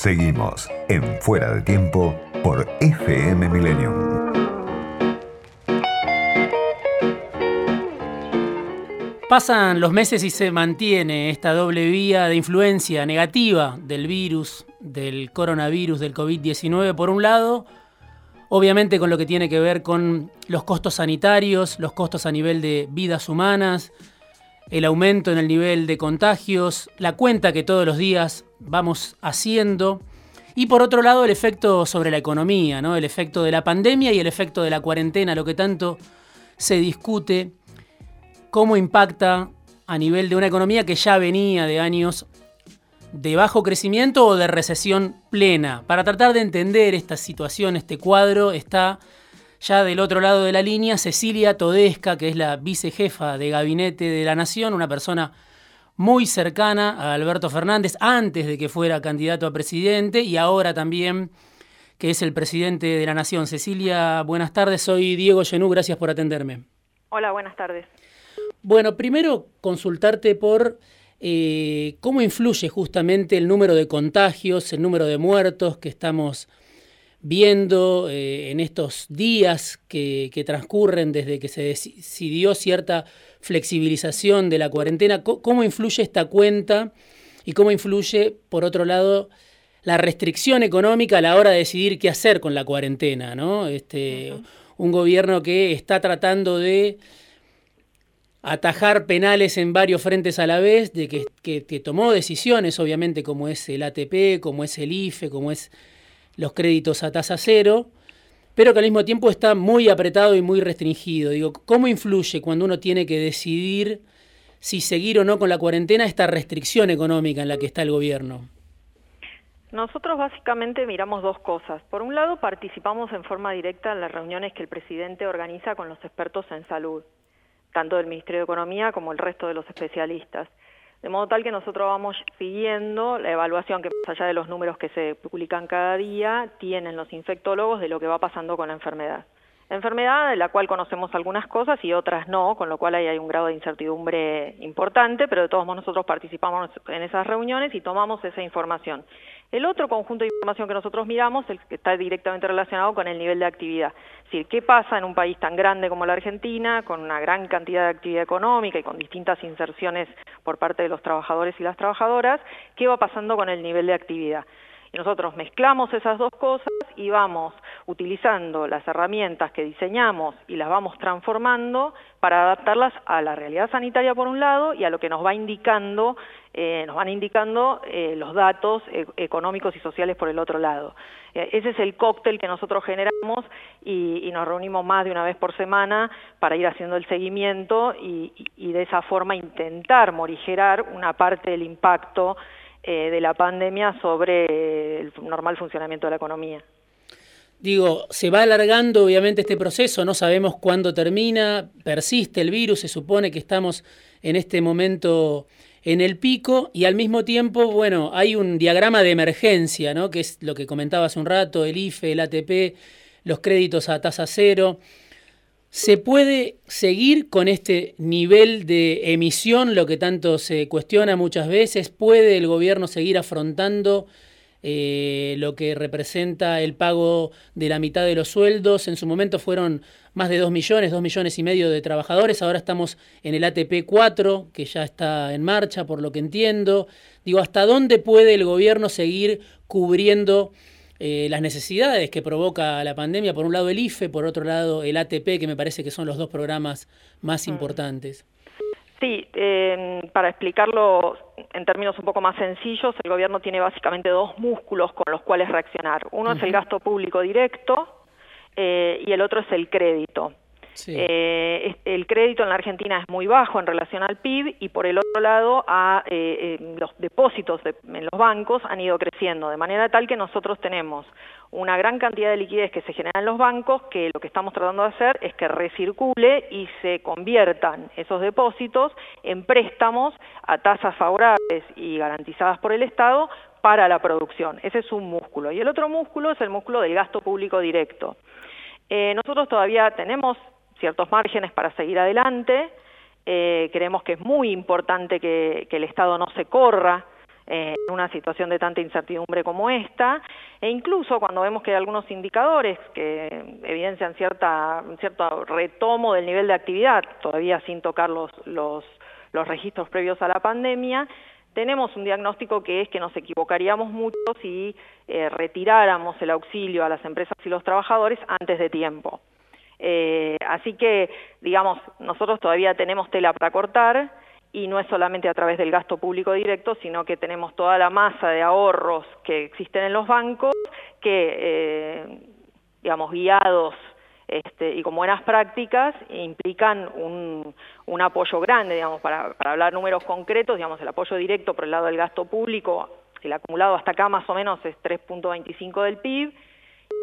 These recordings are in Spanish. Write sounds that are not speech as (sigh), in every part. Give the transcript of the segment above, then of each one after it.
Seguimos en Fuera de Tiempo por FM Millennium. Pasan los meses y se mantiene esta doble vía de influencia negativa del virus, del coronavirus, del COVID-19, por un lado, obviamente con lo que tiene que ver con los costos sanitarios, los costos a nivel de vidas humanas, el aumento en el nivel de contagios, la cuenta que todos los días vamos haciendo, y por otro lado el efecto sobre la economía, ¿no? el efecto de la pandemia y el efecto de la cuarentena, lo que tanto se discute, cómo impacta a nivel de una economía que ya venía de años de bajo crecimiento o de recesión plena. Para tratar de entender esta situación, este cuadro, está ya del otro lado de la línea Cecilia Todesca, que es la vicejefa de gabinete de la Nación, una persona muy cercana a Alberto Fernández antes de que fuera candidato a presidente y ahora también que es el presidente de la Nación. Cecilia, buenas tardes, soy Diego Genú, gracias por atenderme. Hola, buenas tardes. Bueno, primero consultarte por eh, cómo influye justamente el número de contagios, el número de muertos que estamos viendo eh, en estos días que, transcurren desde que se decidió cierta flexibilización de la cuarentena, cómo influye esta cuenta y cómo influye, por otro lado, la restricción económica a la hora de decidir qué hacer con la cuarentena, ¿no? Este, Un gobierno que está tratando de atajar penales en varios frentes a la vez, de que, que, tomó decisiones, obviamente, como es el ATP, como es el IFE, como es los créditos a tasa cero, pero que al mismo tiempo está muy apretado y muy restringido. Digo, ¿cómo influye cuando uno tiene que decidir si seguir o no con la cuarentena esta restricción económica en la que está el gobierno? Nosotros básicamente miramos dos cosas. Por un lado, participamos en forma directa en las reuniones que el presidente organiza con los expertos en salud tanto del Ministerio de Economía como el resto de los especialistas. De modo tal que nosotros vamos siguiendo la evaluación que más allá de los números que se publican cada día, tienen los infectólogos de lo que va pasando con la enfermedad enfermedad de la cual conocemos algunas cosas y otras no, con lo cual ahí hay un grado de incertidumbre importante, pero de todos modos nosotros participamos en esas reuniones y tomamos esa información. El otro conjunto de información que nosotros miramos el que está directamente relacionado con el nivel de actividad. Es decir, qué pasa en un país tan grande como la Argentina, con una gran cantidad de actividad económica y con distintas inserciones por parte de los trabajadores y las trabajadoras, qué va pasando con el nivel de actividad. Y nosotros mezclamos esas dos cosas y vamos utilizando las herramientas que diseñamos y las vamos transformando para adaptarlas a la realidad sanitaria por un lado y a lo que nos eh, van indicando eh, los datos e-, económicos y sociales por el otro lado. Eh, ese es el cóctel que nosotros generamos y, nos reunimos más de una vez por semana para ir haciendo el seguimiento y, y de esa forma intentar morigerar una parte del impacto eh, de la pandemia sobre el normal funcionamiento de la economía. Digo, se va alargando obviamente este proceso, no sabemos cuándo termina, persiste el virus, se supone que estamos en este momento en el pico y al mismo tiempo, bueno, hay un diagrama de emergencia, ¿no? que es lo que comentaba hace un rato, el IFE, el ATP, los créditos a tasa cero, ¿Se puede seguir con este nivel de emisión, lo que tanto se cuestiona muchas veces? ¿Puede el gobierno seguir afrontando eh, lo que representa el pago de la mitad de los sueldos? En su momento fueron más de 2 millones, 2 millones y medio de trabajadores, ahora estamos en el ATP 4, que ya está en marcha, por lo que entiendo. Digo, ¿hasta dónde puede el gobierno seguir cubriendo eh, las necesidades que provoca la pandemia, por un lado el IFE, por otro lado el ATP, que me parece que son los dos programas más mm. importantes. Sí, para explicarlo en términos un poco más sencillos, el gobierno tiene básicamente dos músculos con los cuales reaccionar. Uno es el gasto público directo eh, y el otro es el crédito. Eh, el crédito en la Argentina es muy bajo en relación al PIB y por el otro lado eh, eh, los depósitos en los bancos han ido creciendo, de manera tal que nosotros tenemos una gran cantidad de liquidez que se genera en los bancos, que lo que estamos tratando de hacer es que recircule y se conviertan esos depósitos en préstamos a tasas favorables y garantizadas por el Estado para la producción. Ese es un músculo. Y el otro músculo es el músculo del gasto público directo. nosotros todavía tenemos ciertos márgenes para seguir adelante. Eh, creemos que es muy importante que, el Estado no se corra en una situación de tanta incertidumbre como esta, e incluso cuando vemos que hay algunos indicadores que evidencian cierta, cierto retomo del nivel de actividad, todavía sin tocar los, los, los registros previos a la pandemia, tenemos un diagnóstico que es que nos equivocaríamos mucho si eh, retiráramos el auxilio a las empresas y los trabajadores antes de tiempo. Eh, así que, digamos, nosotros todavía tenemos tela para cortar, y no es solamente a través del gasto público directo, sino que tenemos toda la masa de ahorros que existen en los bancos que, eh, digamos, guiados este, y con buenas prácticas implican un, apoyo grande, digamos, para, hablar números concretos, digamos, el apoyo directo por el lado del gasto público, el acumulado hasta acá más o menos es 3.25 del PIB,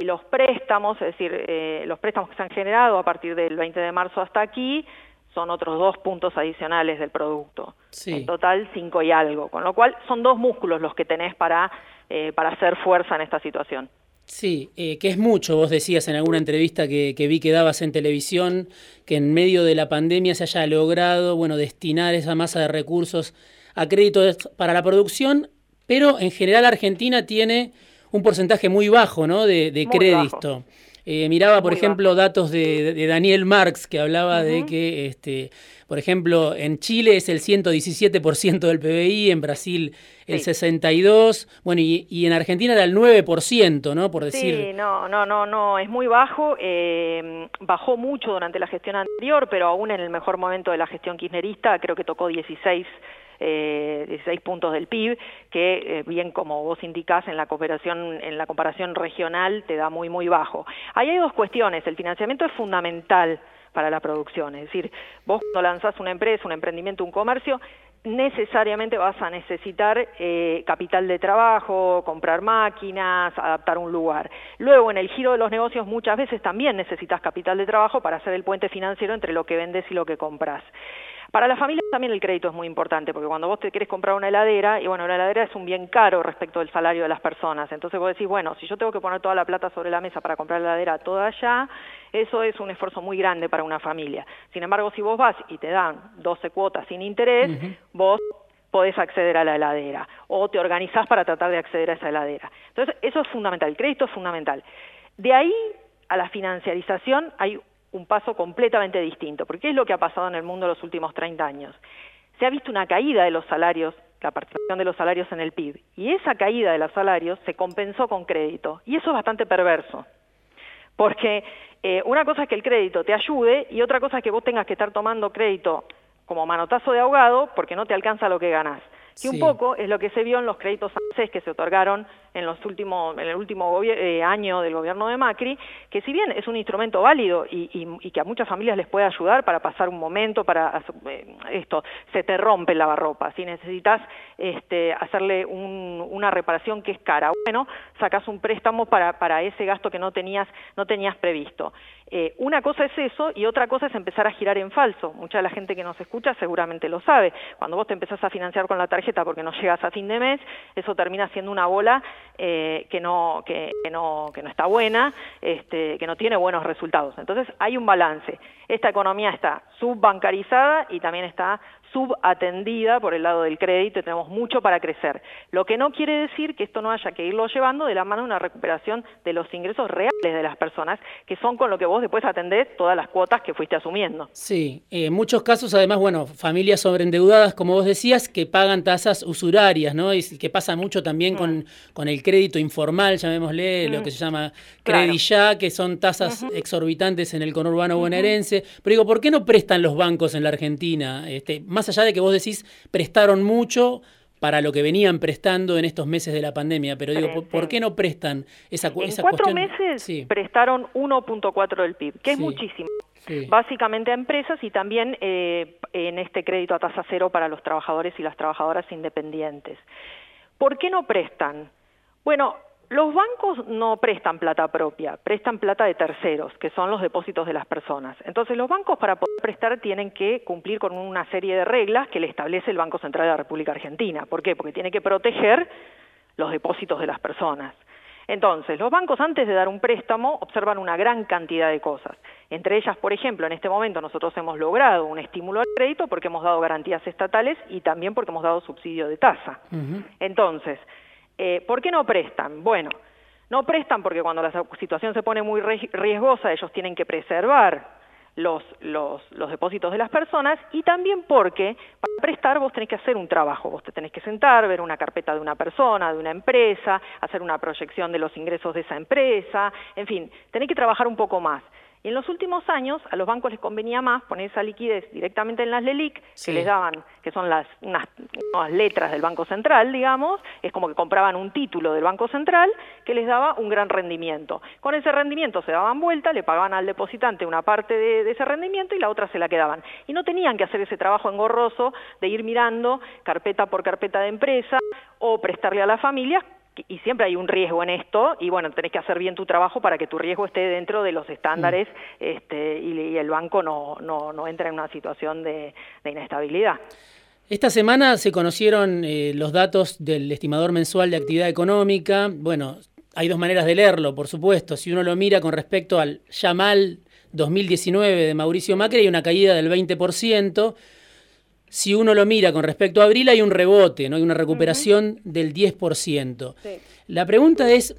los préstamos, es decir, eh, los préstamos que se han generado a partir del 20 de marzo hasta aquí, son otros dos puntos adicionales del producto. En total, cinco y algo. Con lo cual, son dos músculos los que tenés para, eh, para hacer fuerza en esta situación. Sí, eh, que es mucho, vos decías en alguna entrevista que, que, vi que dabas en televisión, que en medio de la pandemia se haya logrado, bueno, destinar esa masa de recursos a créditos para la producción, pero en general Argentina tiene un porcentaje muy bajo, ¿no?, de, de crédito. Eh, miraba, por ejemplo, datos de, Daniel Marx, que hablaba de que, este, por ejemplo, en Chile es el 117% del PBI, en Brasil el 62%, bueno, y, en Argentina era el 9%, ¿no? Por decir... Sí, no, no, no, no, es muy bajo, eh, bajó mucho durante la gestión anterior, pero aún en el mejor momento de la gestión kirchnerista creo que tocó 16 eh, 16 puntos del PIB, que eh, bien como vos indicás en la comparación regional te da muy muy bajo. Ahí hay dos cuestiones, el financiamiento es fundamental para la producción, es decir, vos cuando lanzás una empresa, un emprendimiento, un comercio, necesariamente vas a necesitar eh, capital de trabajo, comprar máquinas, adaptar un lugar. Luego, en el giro de los negocios muchas veces también necesitas capital de trabajo para hacer el puente financiero entre lo que vendes y lo que compras. Para las familias también el crédito es muy importante, porque cuando vos te querés comprar una heladera, y bueno, la heladera es un bien caro respecto del salario de las personas, entonces vos decís, bueno, si yo tengo que poner toda la plata sobre la mesa para comprar la heladera toda allá, eso es un esfuerzo muy grande para una familia. Sin embargo, si vos vas y te dan 12 cuotas sin interés, vos podés acceder a la heladera o te organizás para tratar de acceder a esa heladera. Entonces, eso es fundamental, el crédito es fundamental. De ahí a la financiarización hay un paso completamente distinto, porque ¿qué es lo que ha pasado en el mundo en los últimos 30 años? Se ha visto una caída de los salarios, la participación de los salarios en el PIB, y esa caída de los salarios se compensó con crédito, y eso es bastante perverso, porque eh, una cosa es que el crédito te ayude y otra cosa es que vos tengas que estar tomando crédito como manotazo de ahogado porque no te alcanza lo que ganás que un poco es lo que se vio en los créditos ANSES que se otorgaron en los últimos en el último eh, año del gobierno de Macri, que si bien es un instrumento válido y, y, que a muchas familias les puede ayudar para pasar un momento, para eh, esto, se te rompe el lavarropa, si necesitas este, hacerle un, una reparación que es cara, bueno, sacas un préstamo para, para ese gasto que no tenías, no tenías previsto. Eh, una cosa es eso y otra cosa es empezar a girar en falso. Mucha de la gente que nos escucha seguramente lo sabe. Cuando vos te empezás a financiar con la tarjeta porque no llegas a fin de mes, eso termina siendo una bola eh, que, no, que, no, que no está buena, este, que no tiene buenos resultados. Entonces hay un balance. Esta economía está subbancarizada y también está subatendida por el lado del crédito y tenemos mucho para crecer. Lo que no quiere decir que esto no haya que irlo llevando de la mano de una recuperación de los ingresos reales de las personas, que son con lo que vos después atendés todas las cuotas que fuiste asumiendo. Sí, en muchos casos además, bueno, familias sobreendeudadas, como vos decías, que pagan tasas usurarias, ¿no? Y que pasa mucho también con, mm. con el crédito informal, llamémosle, lo mm. que se llama Credit Ya, que son tasas exorbitantes en el conurbano bonaerense. Pero digo, ¿por qué no prestan los bancos en la Argentina? Este, más allá de que vos decís prestaron mucho para lo que venían prestando en estos meses de la pandemia, pero digo, ¿por, qué no prestan esa, en cuatro meses prestaron 1.4 del PIB, que es muchísimo. Básicamente a empresas y también eh, en este crédito a tasa cero para los trabajadores y las trabajadoras independientes. ¿Por qué no prestan? Bueno, los bancos no prestan plata propia, prestan plata de terceros, que son los depósitos de las personas. Entonces los bancos para poder prestar tienen que cumplir con una serie de reglas que le establece el Banco Central de la República Argentina. ¿Por qué? Porque tiene que proteger los depósitos de las personas. Entonces, los bancos antes de dar un préstamo observan una gran cantidad de cosas. Entre ellas, por ejemplo, en este momento nosotros hemos logrado un estímulo al crédito porque hemos dado garantías estatales y también porque hemos dado subsidio de tasa. Entonces, eh, ¿por qué no prestan? Bueno, no prestan porque cuando la situación se pone muy riesgosa ellos tienen que preservar los, los, los, depósitos de las personas y también porque para prestar vos tenés que hacer un trabajo, vos te tenés que sentar, ver una carpeta de una persona, de una empresa, hacer una proyección de los ingresos de esa empresa, en fin, tenés que trabajar un poco más. Y en los últimos años a los bancos les convenía más poner esa liquidez directamente en las LELIC, que les daban, que son las unas, letras del Banco Central, digamos, es como que compraban un título del Banco Central que les daba un gran rendimiento. Con ese rendimiento se daban vuelta, le pagaban al depositante una parte de, de ese rendimiento y la otra se la quedaban. Y no tenían que hacer ese trabajo engorroso de ir mirando carpeta por carpeta de empresa o prestarle a las familias y siempre hay un riesgo en esto y bueno, tenés que hacer bien tu trabajo para que tu riesgo esté dentro de los estándares mm. este, y, el banco no, no, no entra en una situación de, inestabilidad. Esta semana se conocieron eh, los datos del estimador mensual de actividad económica. Bueno, hay dos maneras de leerlo, por supuesto. Si uno lo mira con respecto al ya mal 2019 de Mauricio Macri, hay una caída del 20% si uno lo mira con respecto a abril, hay un rebote, ¿no? hay una recuperación del 10%. La pregunta es,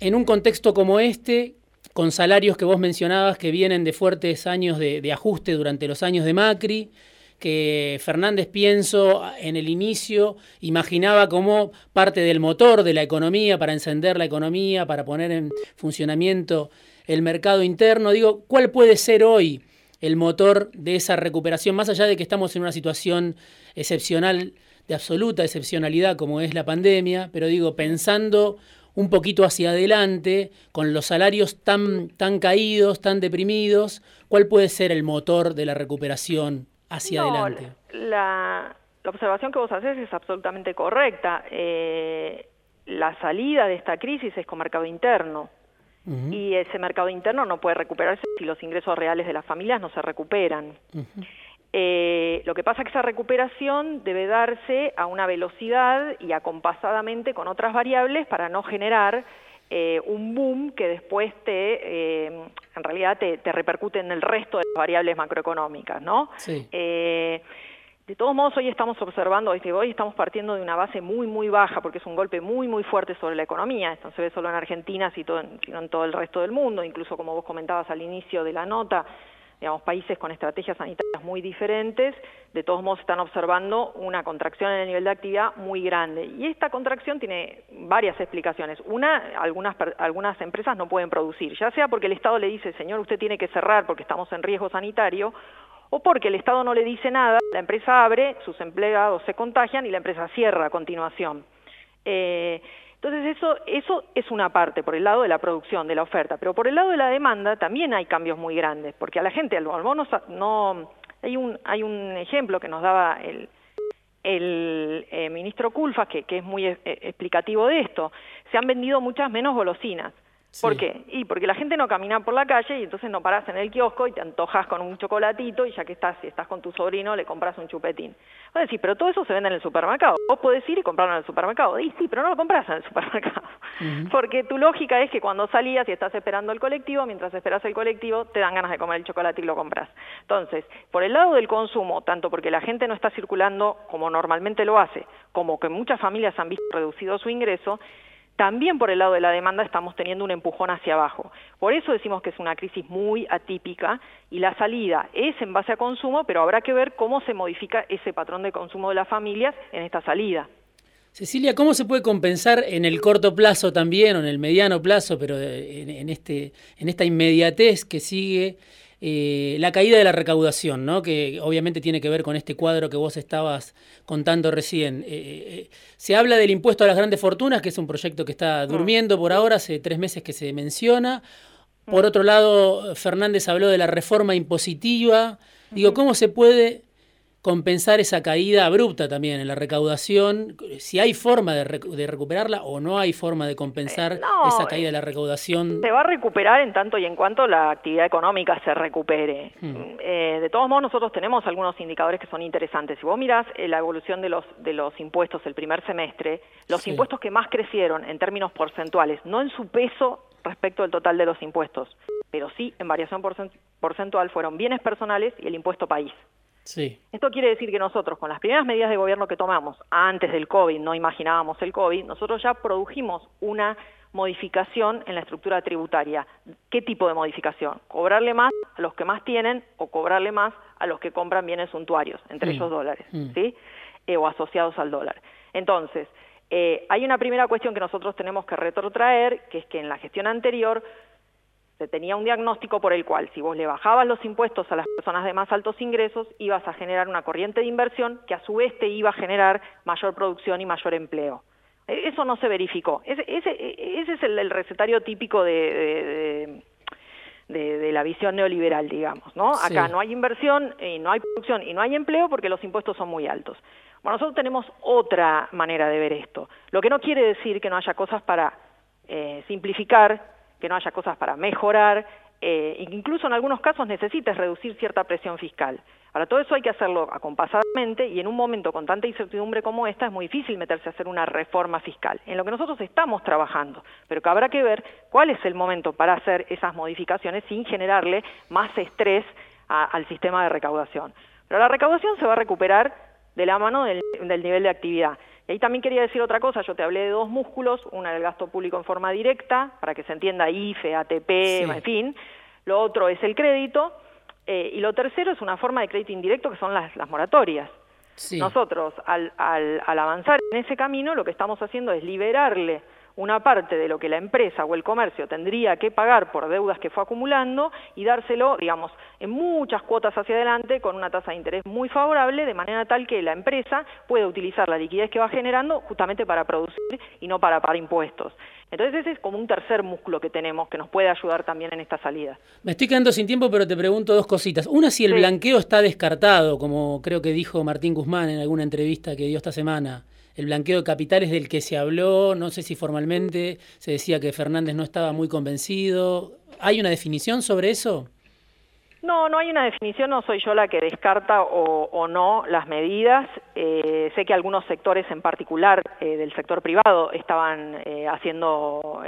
en un contexto como este, con salarios que vos mencionabas que vienen de fuertes años de, ajuste durante los años de Macri, que Fernández pienso en el inicio imaginaba como parte del motor de la economía para encender la economía, para poner en funcionamiento el mercado interno. Digo, ¿cuál puede ser hoy el motor de esa recuperación, más allá de que estamos en una situación excepcional, de absoluta excepcionalidad como es la pandemia, pero digo, pensando un poquito hacia adelante, con los salarios tan, tan caídos, tan deprimidos, ¿cuál puede ser el motor de la recuperación hacia adelante? La, la, observación que vos haces es absolutamente correcta. Eh, la salida de esta crisis es con mercado interno y ese mercado interno no puede recuperarse si los ingresos reales de las familias no se recuperan. Eh, lo que pasa es que esa recuperación debe darse a una velocidad y acompasadamente con otras variables para no generar eh, un boom que después te, eh, en realidad te, te, repercute en el resto de las variables macroeconómicas, ¿no? Sí. De todos modos, hoy estamos observando, hoy estamos partiendo de una base muy, muy baja, porque es un golpe muy, muy fuerte sobre la economía. Esto no se ve solo en Argentina, sino en todo el resto del mundo. Incluso, como vos comentabas al inicio de la nota, digamos, países con estrategias sanitarias muy diferentes, de todos modos están observando una contracción en el nivel de actividad muy grande. Y esta contracción tiene varias explicaciones. Una, algunas, algunas empresas no pueden producir, ya sea porque el Estado le dice, señor, usted tiene que cerrar porque estamos en riesgo sanitario, o porque el Estado no le dice nada, la empresa abre, sus empleados se contagian y la empresa cierra a continuación. Eh, entonces eso, es una parte por el lado de la producción, de la oferta, pero por el lado de la demanda también hay cambios muy grandes, porque a la gente, al bono no, hay un, hay un ejemplo que nos daba el, eh, ministro Culfas, que, que es muy eh, explicativo de esto, se han vendido muchas menos golosinas. ¿Por qué? Y porque la gente no camina por la calle y entonces no paras en el kiosco y te antojas con un chocolatito y ya que estás, si estás con tu sobrino, le compras un chupetín. Vos decís, pero todo eso se vende en el supermercado. Vos podés ir y comprarlo en el supermercado. Y sí, pero no lo compras en el supermercado. (laughs) Porque tu lógica es que cuando salías y estás esperando el colectivo, mientras esperas el colectivo, te dan ganas de comer el chocolate y lo compras. Entonces, por el lado del consumo, tanto porque la gente no está circulando como normalmente lo hace, como que muchas familias han visto reducido su ingreso, también por el lado de la demanda estamos teniendo un empujón hacia abajo. Por eso decimos que es una crisis muy atípica y la salida es en base a consumo, pero habrá que ver cómo se modifica ese patrón de consumo de las familias en esta salida. Cecilia, ¿cómo se puede compensar en el corto plazo también o en el mediano plazo, pero en, este, en esta inmediatez que sigue eh, la caída de la recaudación, ¿no? que obviamente tiene que ver con este cuadro que vos estabas contando recién. Eh, eh, se habla del impuesto a las grandes fortunas, que es un proyecto que está durmiendo por ahora, hace tres meses que se menciona. Por otro lado, Fernández habló de la reforma impositiva. Digo, ¿cómo se puede compensar esa caída abrupta también en la recaudación, si hay forma de, recuperarla o no hay forma de compensar eh, esa caída de la recaudación. Se va a recuperar en tanto y en cuanto la actividad económica se recupere. Hmm. Eh, de todos modos, nosotros tenemos algunos indicadores que son interesantes. Si vos mirás eh, la evolución de los, de los impuestos el primer semestre, los impuestos que más crecieron en términos porcentuales, no en su peso respecto al total de los impuestos, pero sí en variación porcentual fueron bienes personales y el impuesto país. Esto quiere decir que nosotros, con las primeras medidas de gobierno que tomamos antes del COVID, no imaginábamos el COVID, nosotros ya produjimos una modificación en la estructura tributaria. ¿Qué tipo de modificación? Cobrarle más a los que más tienen o cobrarle más a los que compran bienes suntuarios, entre mm. ellos dólares, mm. ¿sí? Eh, o asociados al dólar. Entonces, eh, hay una primera cuestión que nosotros tenemos que retrotraer, que es que en la gestión anterior se tenía un diagnóstico por el cual si vos le bajabas los impuestos a las personas de más altos ingresos, ibas a generar una corriente de inversión que a su vez te iba a generar mayor producción y mayor empleo. E, eso no se verificó. Ese, es el, recetario típico de, de, la visión neoliberal, digamos. ¿no? Acá no hay inversión, y no hay producción y no hay empleo porque los impuestos son muy altos. Bueno, nosotros tenemos otra manera de ver esto, lo que no quiere decir que no haya cosas para eh, simplificar que no haya cosas para mejorar, eh, incluso en algunos casos necesites reducir cierta presión fiscal. Ahora, todo eso hay que hacerlo acompasadamente y en un momento con tanta incertidumbre como esta es muy difícil meterse a hacer una reforma fiscal, en lo que nosotros estamos trabajando, pero que habrá que ver cuál es el momento para hacer esas modificaciones sin generarle más estrés al sistema de recaudación. Pero la recaudación se va a recuperar de la mano del nivel de actividad. Y ahí también quería decir otra cosa, yo te hablé de dos músculos, una del gasto público en forma directa, para que se entienda IFE, ATP, en fin, lo otro es el crédito, eh, y lo tercero es una forma de crédito indirecto que son las, moratorias. Nosotros, al, al, al avanzar en ese camino, lo que estamos haciendo es liberarle una parte de lo que la empresa o el comercio tendría que pagar por deudas que fue acumulando y dárselo, digamos, en muchas cuotas hacia adelante con una tasa de interés muy favorable, de manera tal que la empresa pueda utilizar la liquidez que va generando justamente para producir y no para pagar impuestos. Entonces ese es como un tercer músculo que tenemos que nos puede ayudar también en esta salida. Me estoy quedando sin tiempo, pero te pregunto dos cositas. Una, si el blanqueo está descartado, como creo que dijo Martín Guzmán en alguna entrevista que dio esta semana el blanqueo de capitales del que se habló, no sé si formalmente se decía que Fernández no estaba muy convencido. ¿Hay una definición sobre eso? No, no hay una definición, no soy yo la que descarta o, no las medidas. Eh, sé que algunos sectores en particular eh, del sector privado estaban eh, haciendo,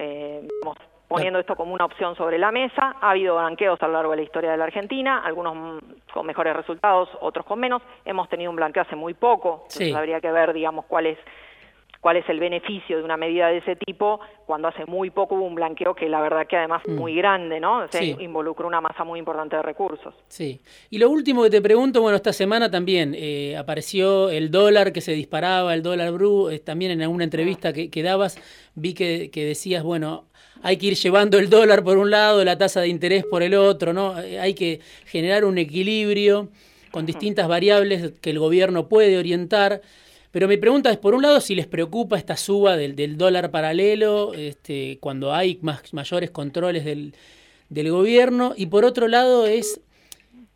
poniendo esto como una opción sobre la mesa. Ha habido blanqueos a lo largo de la historia de la Argentina, algunos con mejores resultados, otros con menos. Hemos tenido un blanqueo hace muy poco, entonces habría que ver, digamos, cuál es cuál es el beneficio de una medida de ese tipo cuando hace muy poco hubo un blanqueo que la verdad que además mm. muy grande, ¿no? Se involucró una masa muy importante de recursos. Sí. Y lo último que te pregunto, bueno, esta semana también eh, apareció el dólar que se disparaba, el dólar bru, eh, también en alguna entrevista que, que dabas vi que, que decías, bueno, hay que ir llevando el dólar por un lado, la tasa de interés por el otro, ¿no? Eh, hay que generar un equilibrio con distintas variables que el gobierno puede orientar. Pero mi pregunta es, por un lado, si les preocupa esta suba del, dólar paralelo, este, cuando hay más, mayores controles del, gobierno, y por otro lado es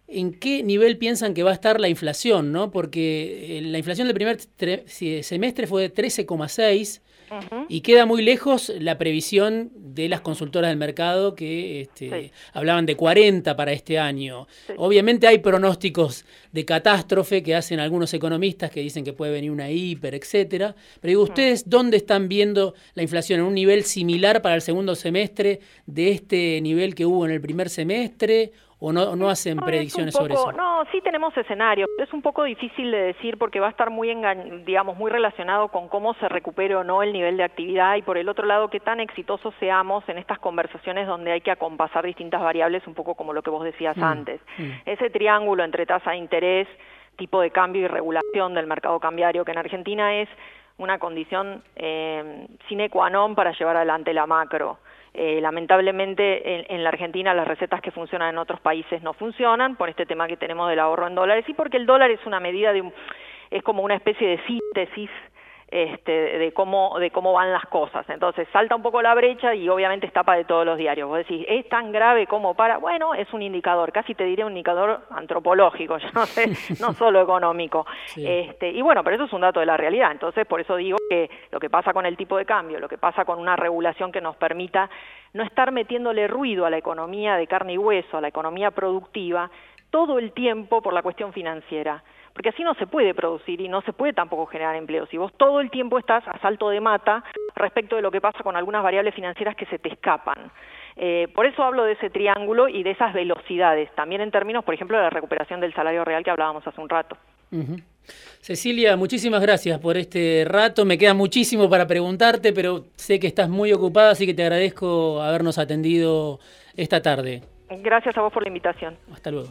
en qué nivel piensan que va a estar la inflación, ¿no? Porque eh, la inflación del primer semestre fue de 13,6 y queda muy lejos la previsión de las consultoras del mercado que este, hablaban de 40 para este año. Obviamente hay pronósticos de catástrofe que hacen algunos economistas que dicen que puede venir una hiper, etcétera. Pero digo, ¿ustedes dónde están viendo la inflación? ¿En un nivel similar para el segundo semestre de este nivel que hubo en el primer semestre? ¿O no, no hacen predicciones sobre eso? No, sí tenemos escenarios. Es un poco difícil de decir porque va a estar muy, digamos, muy relacionado con cómo se recupere o no el nivel de actividad y por el otro lado qué tan exitosos seamos en estas conversaciones donde hay que acompasar distintas variables, un poco como lo que vos decías mm, antes. Mm. Ese triángulo entre tasa de interés, tipo de cambio y regulación del mercado cambiario, que en Argentina es una condición eh, sine qua non para llevar adelante la macro. Eh, lamentablemente en, la Argentina las recetas que funcionan en otros países no funcionan por este tema que tenemos del ahorro en dólares y porque el dólar es una medida de es como una especie de síntesis este, de, cómo, de cómo van las cosas. Entonces salta un poco la brecha y obviamente está para de todos los diarios. Vos decís, ¿es tan grave como para? Bueno, es un indicador, casi te diré un indicador antropológico, (laughs) yo no sé, no solo económico. Este, y bueno, pero eso es un dato de la realidad. Entonces, por eso digo que lo que pasa con el tipo de cambio, lo que pasa con una regulación que nos permita no estar metiéndole ruido a la economía de carne y hueso, a la economía productiva, todo el tiempo por la cuestión financiera porque así no se puede producir y no se puede tampoco generar empleo. Si vos todo el tiempo estás a salto de mata respecto de lo que pasa con algunas variables financieras que se te escapan. Eh, por eso hablo de ese triángulo y de esas velocidades, también en términos, por ejemplo, de la recuperación del salario real que hablábamos hace un rato. Cecilia, muchísimas gracias por este rato. Me queda muchísimo para preguntarte, pero sé que estás muy ocupada, así que te agradezco habernos atendido esta tarde. Gracias a vos por la invitación. Hasta luego.